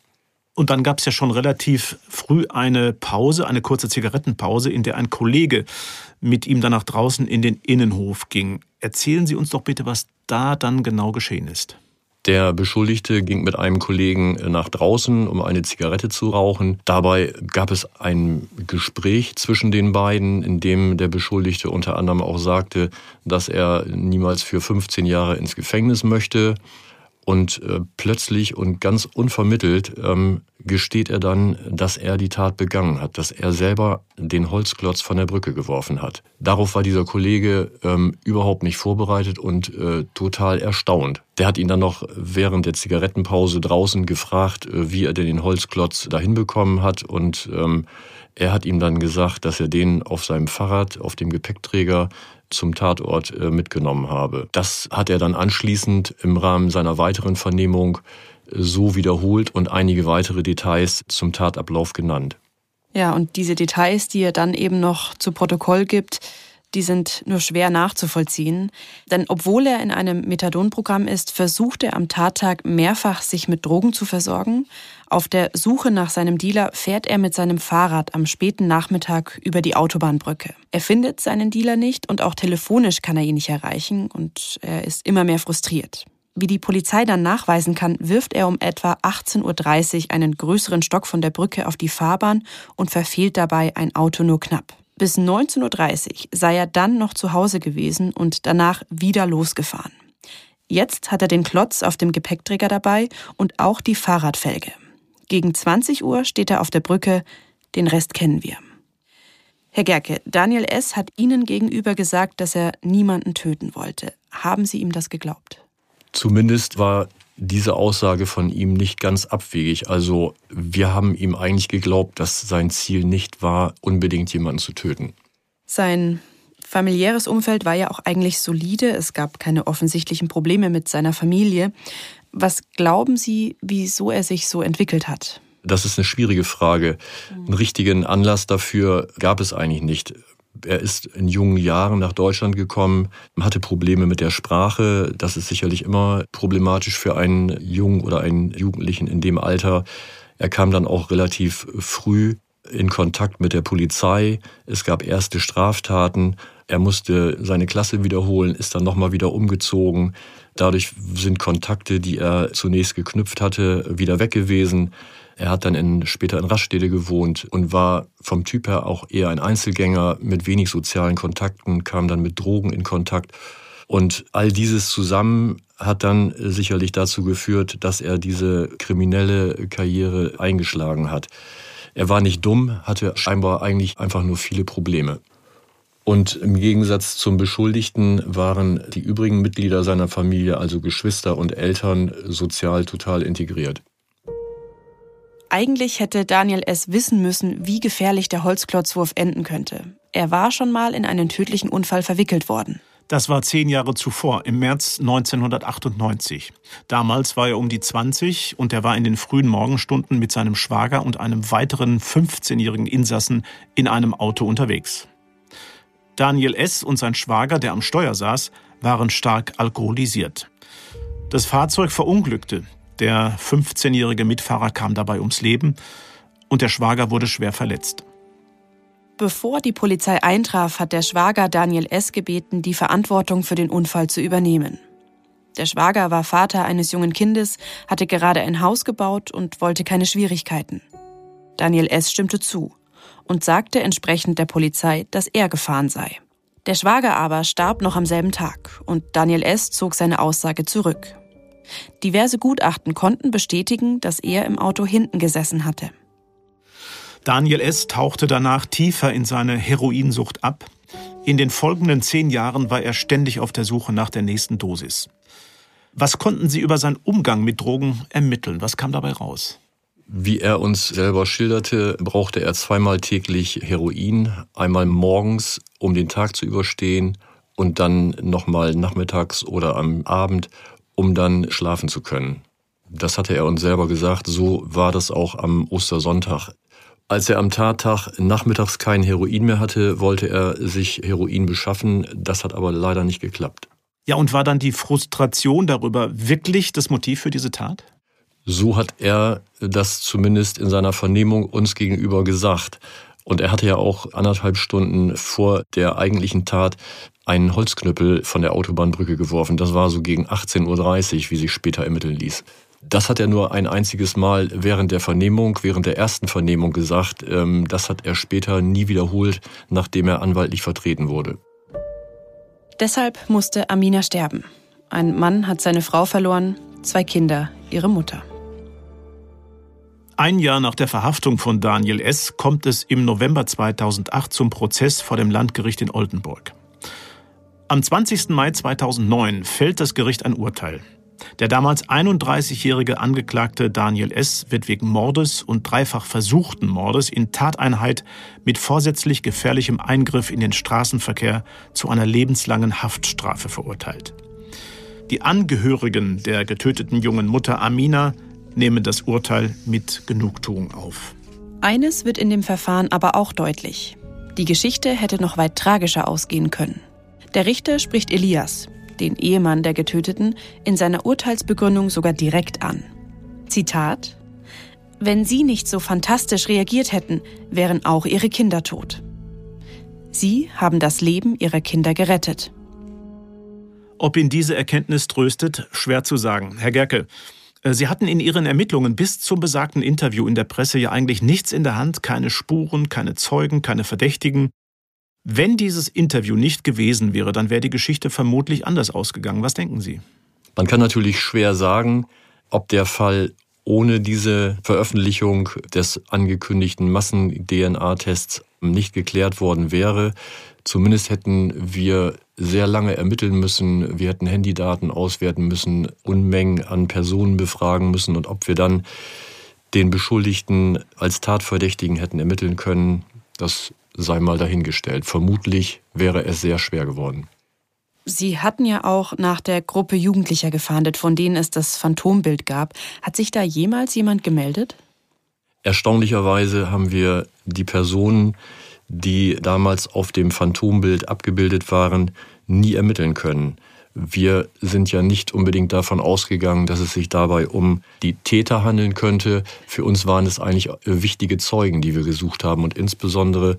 Und dann gab es ja schon relativ früh eine Pause, eine kurze Zigarettenpause, in der ein Kollege mit ihm dann nach draußen in den Innenhof ging. Erzählen Sie uns doch bitte, was da dann genau geschehen ist. Der Beschuldigte ging mit einem Kollegen nach draußen, um eine Zigarette zu rauchen. Dabei gab es ein Gespräch zwischen den beiden, in dem der Beschuldigte unter anderem auch sagte, dass er niemals für 15 Jahre ins Gefängnis möchte. Und äh, plötzlich und ganz unvermittelt ähm, gesteht er dann, dass er die Tat begangen hat, dass er selber den Holzklotz von der Brücke geworfen hat. Darauf war dieser Kollege ähm, überhaupt nicht vorbereitet und äh, total erstaunt. Der hat ihn dann noch während der Zigarettenpause draußen gefragt, äh, wie er denn den Holzklotz dahin bekommen hat und ähm, er hat ihm dann gesagt, dass er den auf seinem Fahrrad, auf dem Gepäckträger zum Tatort äh, mitgenommen habe. Das hat er dann anschließend im Rahmen seiner weiteren Vernehmung äh, so wiederholt und einige weitere Details zum Tatablauf genannt. Ja, und diese Details, die er dann eben noch zu Protokoll gibt, die sind nur schwer nachzuvollziehen. Denn obwohl er in einem Methadonprogramm ist, versucht er am Tattag mehrfach, sich mit Drogen zu versorgen. Auf der Suche nach seinem Dealer fährt er mit seinem Fahrrad am späten Nachmittag über die Autobahnbrücke. Er findet seinen Dealer nicht und auch telefonisch kann er ihn nicht erreichen und er ist immer mehr frustriert. Wie die Polizei dann nachweisen kann, wirft er um etwa 18.30 Uhr einen größeren Stock von der Brücke auf die Fahrbahn und verfehlt dabei ein Auto nur knapp. Bis 19.30 Uhr sei er dann noch zu Hause gewesen und danach wieder losgefahren. Jetzt hat er den Klotz auf dem Gepäckträger dabei und auch die Fahrradfelge. Gegen 20 Uhr steht er auf der Brücke, den Rest kennen wir. Herr Gerke, Daniel S. hat Ihnen gegenüber gesagt, dass er niemanden töten wollte. Haben Sie ihm das geglaubt? Zumindest war diese Aussage von ihm nicht ganz abwegig. Also wir haben ihm eigentlich geglaubt, dass sein Ziel nicht war, unbedingt jemanden zu töten. Sein familiäres Umfeld war ja auch eigentlich solide. Es gab keine offensichtlichen Probleme mit seiner Familie. Was glauben Sie, wieso er sich so entwickelt hat? Das ist eine schwierige Frage. Einen richtigen Anlass dafür gab es eigentlich nicht. Er ist in jungen Jahren nach Deutschland gekommen, hatte Probleme mit der Sprache. Das ist sicherlich immer problematisch für einen Jungen oder einen Jugendlichen in dem Alter. Er kam dann auch relativ früh in Kontakt mit der Polizei. Es gab erste Straftaten. Er musste seine Klasse wiederholen, ist dann nochmal wieder umgezogen. Dadurch sind Kontakte, die er zunächst geknüpft hatte, wieder weg gewesen. Er hat dann in, später in Raststätte gewohnt und war vom Typ her auch eher ein Einzelgänger mit wenig sozialen Kontakten, kam dann mit Drogen in Kontakt. Und all dieses zusammen hat dann sicherlich dazu geführt, dass er diese kriminelle Karriere eingeschlagen hat. Er war nicht dumm, hatte scheinbar eigentlich einfach nur viele Probleme. Und im Gegensatz zum Beschuldigten waren die übrigen Mitglieder seiner Familie, also Geschwister und Eltern, sozial total integriert. Eigentlich hätte Daniel S. wissen müssen, wie gefährlich der Holzklotzwurf enden könnte. Er war schon mal in einen tödlichen Unfall verwickelt worden. Das war zehn Jahre zuvor, im März 1998. Damals war er um die 20 und er war in den frühen Morgenstunden mit seinem Schwager und einem weiteren 15-jährigen Insassen in einem Auto unterwegs. Daniel S. und sein Schwager, der am Steuer saß, waren stark alkoholisiert. Das Fahrzeug verunglückte. Der 15-jährige Mitfahrer kam dabei ums Leben und der Schwager wurde schwer verletzt. Bevor die Polizei eintraf, hat der Schwager Daniel S. gebeten, die Verantwortung für den Unfall zu übernehmen. Der Schwager war Vater eines jungen Kindes, hatte gerade ein Haus gebaut und wollte keine Schwierigkeiten. Daniel S. stimmte zu und sagte entsprechend der Polizei, dass er gefahren sei. Der Schwager aber starb noch am selben Tag und Daniel S. zog seine Aussage zurück. Diverse Gutachten konnten bestätigen, dass er im Auto hinten gesessen hatte. Daniel S. tauchte danach tiefer in seine Heroinsucht ab. In den folgenden zehn Jahren war er ständig auf der Suche nach der nächsten Dosis. Was konnten Sie über seinen Umgang mit Drogen ermitteln? Was kam dabei raus? Wie er uns selber schilderte, brauchte er zweimal täglich Heroin, einmal morgens, um den Tag zu überstehen und dann nochmal nachmittags oder am Abend, um dann schlafen zu können. Das hatte er uns selber gesagt, so war das auch am Ostersonntag. Als er am Tattag nachmittags kein Heroin mehr hatte, wollte er sich Heroin beschaffen. Das hat aber leider nicht geklappt. Ja, und war dann die Frustration darüber wirklich das Motiv für diese Tat? So hat er das zumindest in seiner Vernehmung uns gegenüber gesagt. Und er hatte ja auch anderthalb Stunden vor der eigentlichen Tat einen Holzknüppel von der Autobahnbrücke geworfen. Das war so gegen 18.30 Uhr, wie sich später ermitteln ließ. Das hat er nur ein einziges Mal während der Vernehmung, während der ersten Vernehmung gesagt. Ähm, das hat er später nie wiederholt, nachdem er anwaltlich vertreten wurde. Deshalb musste Amina sterben. Ein Mann hat seine Frau verloren, zwei Kinder, ihre Mutter. Ein Jahr nach der Verhaftung von Daniel S. kommt es im November 2008 zum Prozess vor dem Landgericht in Oldenburg. Am 20. Mai 2009 fällt das Gericht ein Urteil. Der damals 31-jährige Angeklagte Daniel S. wird wegen Mordes und dreifach versuchten Mordes in Tateinheit mit vorsätzlich gefährlichem Eingriff in den Straßenverkehr zu einer lebenslangen Haftstrafe verurteilt. Die Angehörigen der getöteten jungen Mutter Amina nehmen das Urteil mit Genugtuung auf. Eines wird in dem Verfahren aber auch deutlich. Die Geschichte hätte noch weit tragischer ausgehen können. Der Richter spricht Elias, den Ehemann der Getöteten, in seiner Urteilsbegründung sogar direkt an. Zitat Wenn Sie nicht so fantastisch reagiert hätten, wären auch Ihre Kinder tot. Sie haben das Leben Ihrer Kinder gerettet. Ob ihn diese Erkenntnis tröstet, schwer zu sagen. Herr Gerke, Sie hatten in Ihren Ermittlungen bis zum besagten Interview in der Presse ja eigentlich nichts in der Hand, keine Spuren, keine Zeugen, keine Verdächtigen. Wenn dieses Interview nicht gewesen wäre, dann wäre die Geschichte vermutlich anders ausgegangen. Was denken Sie? Man kann natürlich schwer sagen, ob der Fall ohne diese Veröffentlichung des angekündigten Massen-DNA-Tests nicht geklärt worden wäre. Zumindest hätten wir sehr lange ermitteln müssen. Wir hätten Handydaten auswerten müssen, Unmengen an Personen befragen müssen und ob wir dann den Beschuldigten als Tatverdächtigen hätten ermitteln können, das sei mal dahingestellt. Vermutlich wäre es sehr schwer geworden. Sie hatten ja auch nach der Gruppe Jugendlicher gefahndet, von denen es das Phantombild gab. Hat sich da jemals jemand gemeldet? Erstaunlicherweise haben wir die Personen, die damals auf dem Phantombild abgebildet waren, nie ermitteln können. Wir sind ja nicht unbedingt davon ausgegangen, dass es sich dabei um die Täter handeln könnte. Für uns waren es eigentlich wichtige Zeugen, die wir gesucht haben. Und insbesondere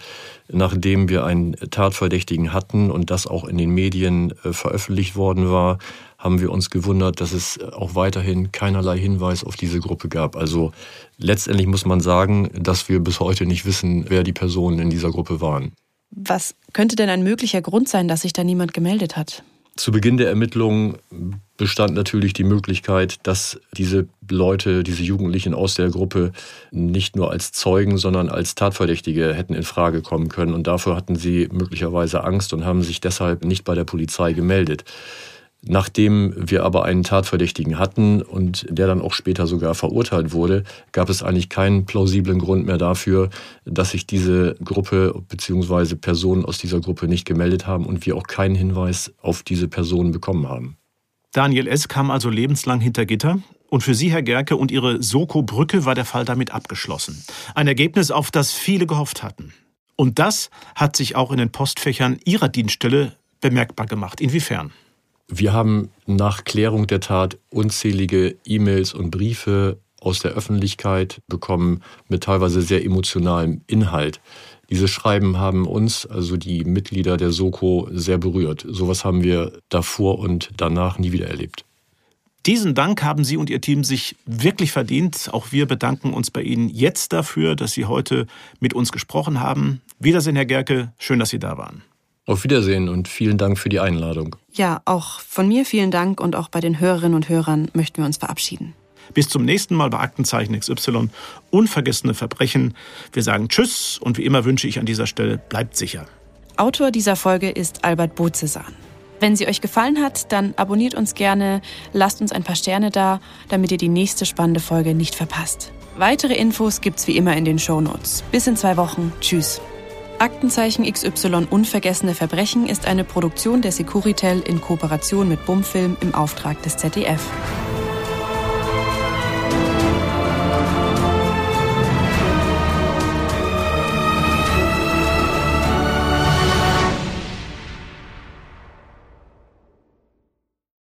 nachdem wir einen Tatverdächtigen hatten und das auch in den Medien äh, veröffentlicht worden war, haben wir uns gewundert, dass es auch weiterhin keinerlei Hinweis auf diese Gruppe gab. Also letztendlich muss man sagen, dass wir bis heute nicht wissen, wer die Personen in dieser Gruppe waren. Was könnte denn ein möglicher Grund sein, dass sich da niemand gemeldet hat? Zu Beginn der Ermittlungen bestand natürlich die Möglichkeit, dass diese Leute, diese Jugendlichen aus der Gruppe nicht nur als Zeugen, sondern als Tatverdächtige hätten in Frage kommen können. Und dafür hatten sie möglicherweise Angst und haben sich deshalb nicht bei der Polizei gemeldet. Nachdem wir aber einen Tatverdächtigen hatten und der dann auch später sogar verurteilt wurde, gab es eigentlich keinen plausiblen Grund mehr dafür, dass sich diese Gruppe bzw. Personen aus dieser Gruppe nicht gemeldet haben und wir auch keinen Hinweis auf diese Personen bekommen haben. Daniel S. kam also lebenslang hinter Gitter. Und für Sie, Herr Gerke, und Ihre Soko-Brücke war der Fall damit abgeschlossen. Ein Ergebnis, auf das viele gehofft hatten. Und das hat sich auch in den Postfächern Ihrer Dienststelle bemerkbar gemacht. Inwiefern? Wir haben nach Klärung der Tat unzählige E-Mails und Briefe aus der Öffentlichkeit bekommen mit teilweise sehr emotionalem Inhalt. Diese Schreiben haben uns, also die Mitglieder der Soko, sehr berührt. Sowas haben wir davor und danach nie wieder erlebt. Diesen Dank haben Sie und Ihr Team sich wirklich verdient. Auch wir bedanken uns bei Ihnen jetzt dafür, dass Sie heute mit uns gesprochen haben. Wiedersehen, Herr Gerke. Schön, dass Sie da waren. Auf Wiedersehen und vielen Dank für die Einladung. Ja, auch von mir vielen Dank und auch bei den Hörerinnen und Hörern möchten wir uns verabschieden. Bis zum nächsten Mal bei Aktenzeichen XY. Unvergessene Verbrechen. Wir sagen Tschüss und wie immer wünsche ich an dieser Stelle, bleibt sicher. Autor dieser Folge ist Albert Bozesan. Wenn sie euch gefallen hat, dann abonniert uns gerne, lasst uns ein paar Sterne da, damit ihr die nächste spannende Folge nicht verpasst. Weitere Infos gibt's wie immer in den Show Notes. Bis in zwei Wochen. Tschüss. Aktenzeichen XY Unvergessene Verbrechen ist eine Produktion der Securitel in Kooperation mit Bumfilm im Auftrag des ZDF.